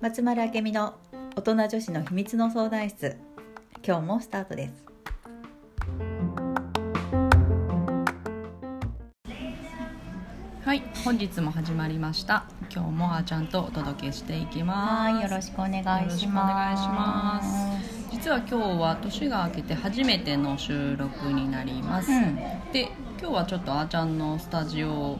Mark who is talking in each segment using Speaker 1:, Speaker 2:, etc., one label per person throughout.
Speaker 1: 松丸明美の大人女子の秘密の相談室今日もスタートです
Speaker 2: はい、本日も始まりました。今日もあーちゃんとお届けしていきます。
Speaker 1: はいよろしくお願いします
Speaker 2: 実は今日は年が明けて初めての収録になります。
Speaker 1: うん。
Speaker 2: で、今日はちょっとあーちゃんのスタジオ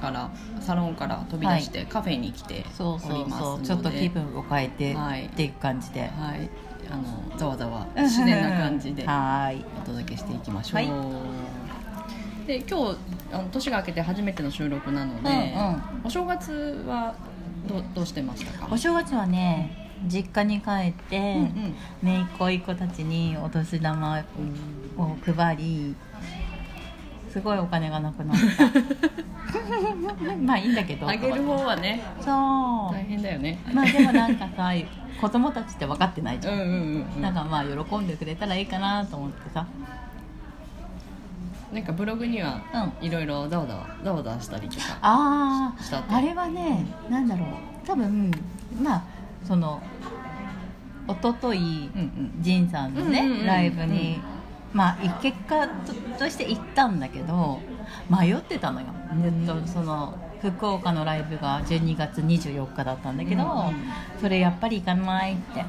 Speaker 2: からサロンから飛び出してカフェに来ておりますので、
Speaker 1: そうちょっと気分を変えて、
Speaker 2: はい。
Speaker 1: っていう感じで。
Speaker 2: はい、あのざわざわ自然な感じでお届けしていきましょう。
Speaker 1: はい。
Speaker 2: で今日あの年が明けて初めての収録なので、
Speaker 1: うんうん。
Speaker 2: お正月はどうどうしてましたか？
Speaker 1: お正月はね実家に帰って、
Speaker 2: うんうん。
Speaker 1: 姪っ子一子たちにお年玉を配りすごいお金がなくなった。まあいいんだけど。
Speaker 2: あげる方はね
Speaker 1: そう。
Speaker 2: 大変だよね。
Speaker 1: まあでもなんかさ子供たちって分かってないじゃん、
Speaker 2: うんうんうんうん。
Speaker 1: なんかまあ喜んでくれたらいいかなと思ってさ。
Speaker 2: なんかブログには
Speaker 1: うん。
Speaker 2: いろいろざわざわざわざわしたりとか
Speaker 1: あああれはねなんだろう。多分まあその一昨日
Speaker 2: うんうん。
Speaker 1: さんのね、ライブに、まあい結果ととして行ったんだけど迷ってたのよ、
Speaker 2: うん
Speaker 1: ずっとその福岡のライブが12月24日だったんだけど、
Speaker 2: うんうん。
Speaker 1: それやっぱり行かないって。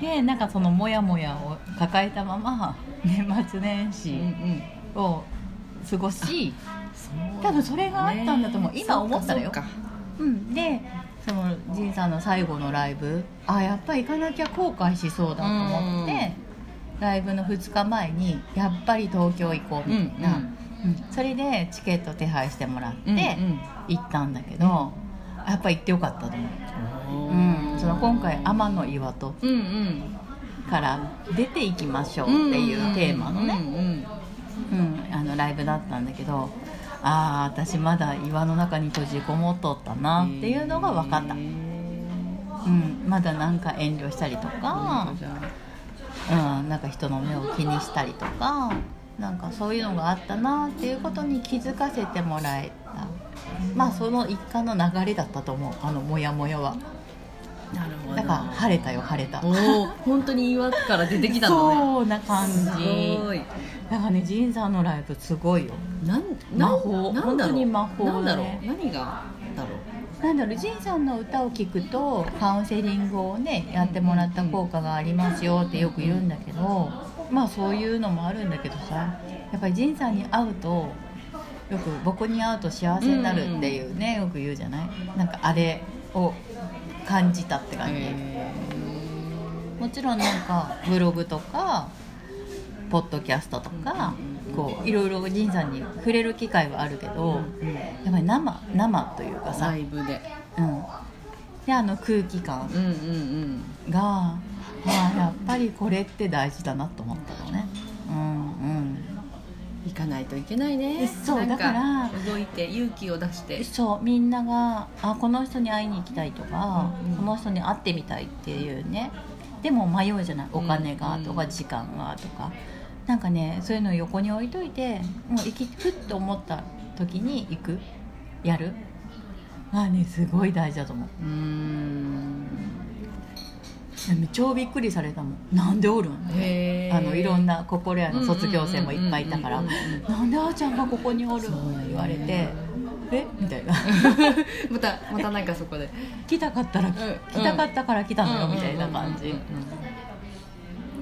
Speaker 1: でなんかそのモヤモヤを抱えたまま年末年
Speaker 2: うん
Speaker 1: 始
Speaker 2: うん。
Speaker 1: を過ごし、
Speaker 2: そう。
Speaker 1: 多分それがあったんだと思う。
Speaker 2: ね。
Speaker 1: 今思ったらよ。
Speaker 2: う
Speaker 1: ん、でその仁さんの最後のライブ。あやっぱり行かなきゃ後悔しそうだと思ってライブの2日前にやっぱり東京行こうみたいな、
Speaker 2: うん
Speaker 1: うんそれでチケット手配してもらって
Speaker 2: うんうん。
Speaker 1: 行ったんだけど、やっぱ行ってよかったと思う、
Speaker 2: うん。
Speaker 1: うん、その今回天の岩戸
Speaker 2: うんうん
Speaker 1: から出ていきましょうっていうテーマのね、
Speaker 2: うんうん。
Speaker 1: うん、あのライブだったんだけどああ私まだ岩の中に閉じこもっとったなっていうのが分かった。
Speaker 2: へ、ー
Speaker 1: うん、まだなんか遠慮したりとか、うん、なんか人の目を気にしたりとかなんかそういうのがあったなっていうことに気づかせてもらえた。まあその一環の流れだったと思うあのモヤモヤは。
Speaker 2: あなるほど。
Speaker 1: だから晴れたよ晴れた。
Speaker 2: 本当に岩から出てきたのね。
Speaker 1: そうな感じ。
Speaker 2: すごい。
Speaker 1: だからね仁さんのライブすごいよ。
Speaker 2: なん
Speaker 1: 魔法。
Speaker 2: なんだろう。
Speaker 1: 本当に魔法だね。
Speaker 2: なんだろう。何がだろう。
Speaker 1: なんだろう。仁さんの歌を聴くとカウンセリングをねやってもらった効果がありますよってよく言うんだけどまあそういうのもあるんだけどさやっぱり仁さんに会うとよく僕に会うと幸せになるっていうねよく言うじゃない？なんかあれを感じたって感じ、
Speaker 2: へ
Speaker 1: もちろんなんかブログとかポッドキャストとかこういろいろ仁さんに触れる機会はあるけどやっぱり生生というかさ。
Speaker 2: ライブで。
Speaker 1: うん、であの空気感
Speaker 2: うんうんうん。
Speaker 1: が、ああやっぱりこれって大事だなと思ったのね
Speaker 2: かないといけないね。
Speaker 1: そうだから
Speaker 2: 動いて勇気を出し
Speaker 1: う
Speaker 2: て。
Speaker 1: んそうみんながあこの人に会いに行きたいとか、
Speaker 2: うんうん。
Speaker 1: この人に会ってみたいっていうね。でも迷うじゃないお金がとか
Speaker 2: うん
Speaker 1: 時間がとか、なんかねそういうのを横に置いといてもう行きふっと思った時に行く。やる。まあねすごい大事だと思う。
Speaker 2: うーん
Speaker 1: 超びっくりされたもん。なんでおるん？
Speaker 2: へー。
Speaker 1: あのいろんな心屋の卒業生もいっぱいいたから。なんであーちゃんがここにおる？ん言われて。え？みたいな。
Speaker 2: またまたなんかそこで。
Speaker 1: 来たかったら、
Speaker 2: ん。
Speaker 1: 来たかったから来たのよみたいな感じ。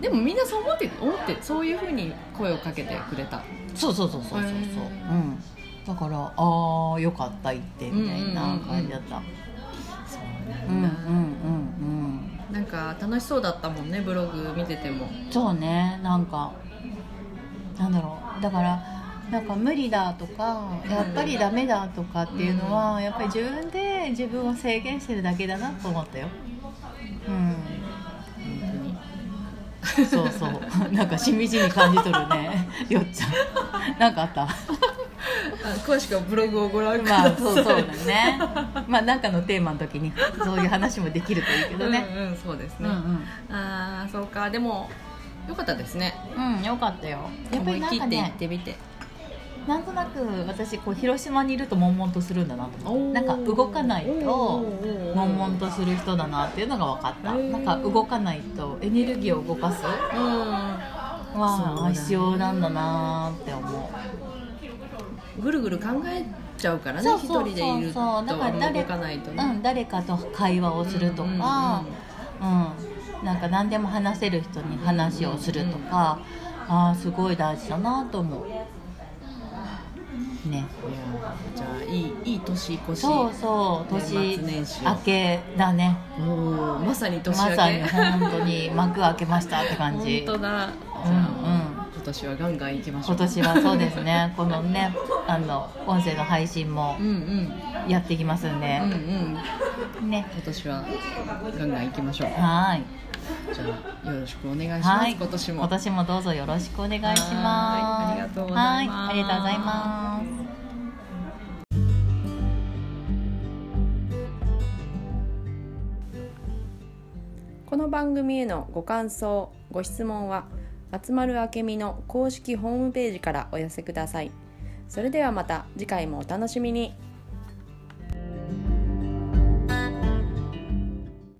Speaker 2: でもみんなそう思って思ってそういうふうに声をかけてくれた。
Speaker 1: そうそうそうそうそうそう、うん、だからああよかった行ってみたいな感じだった。
Speaker 2: そう
Speaker 1: うんうん。うん
Speaker 2: だ。
Speaker 1: う
Speaker 2: んか楽しそうだったもんねブログ見てても。
Speaker 1: そうねなんかなんだろう。だからなんか無理だとかやっぱりダメだとかっていうのは、やっぱり自分で自分を制限してるだけだなと思ったよ。うん。そうそう。なんかしみじみ感じとるね。よっちゃん。なんかあった？
Speaker 2: 詳しくはブログをご覧く
Speaker 1: まあ
Speaker 2: ださい。
Speaker 1: そうそうだね。まあなんかのテーマの時にそういう話もできるといいけどね。
Speaker 2: うんうんそうですね、
Speaker 1: うんうん。
Speaker 2: ああそうか。でもよかったですね。
Speaker 1: うんよかったよ。やっぱりなんか
Speaker 2: 思い切って行っ
Speaker 1: ね
Speaker 2: てみて。
Speaker 1: なんとなく私こう広島にいると悶々とするんだなと思ってなんか動かないと悶々とする人だなっていうのが分かった。なんか動かないとエネルギーを動かすは必要なんだなって思
Speaker 2: うぐるぐる考えちゃうからね一人でいると。だから誰かないと、ね、
Speaker 1: うん、誰かと会話をするとか、うん、うんうん、なんか何でも話せる人に話をするとか、うん、ああすごい大事だなと思う。ね。
Speaker 2: じゃあいいいい年越し。
Speaker 1: そうそう年明けだね。
Speaker 2: おまさに年明け。
Speaker 1: まさに本当に幕開けましたって感じ。
Speaker 2: 本当だ。うんうん。今年はガンガンいきましょう。
Speaker 1: 今年はそうですね。このねあの音声の配信もやっていきますんで、うん
Speaker 2: うん、ね。今年はガンガンいきましょう。
Speaker 1: はい。
Speaker 2: じゃあよろしくお願いします、はい、今年も。
Speaker 1: 今年もどうぞよろしくお願いします。
Speaker 2: ありがとうございます。
Speaker 1: ありがとうございます。
Speaker 2: この番組へのご感想ご質問は松丸明美の公式ホームページからお寄せください。それではまた次回もお楽しみに。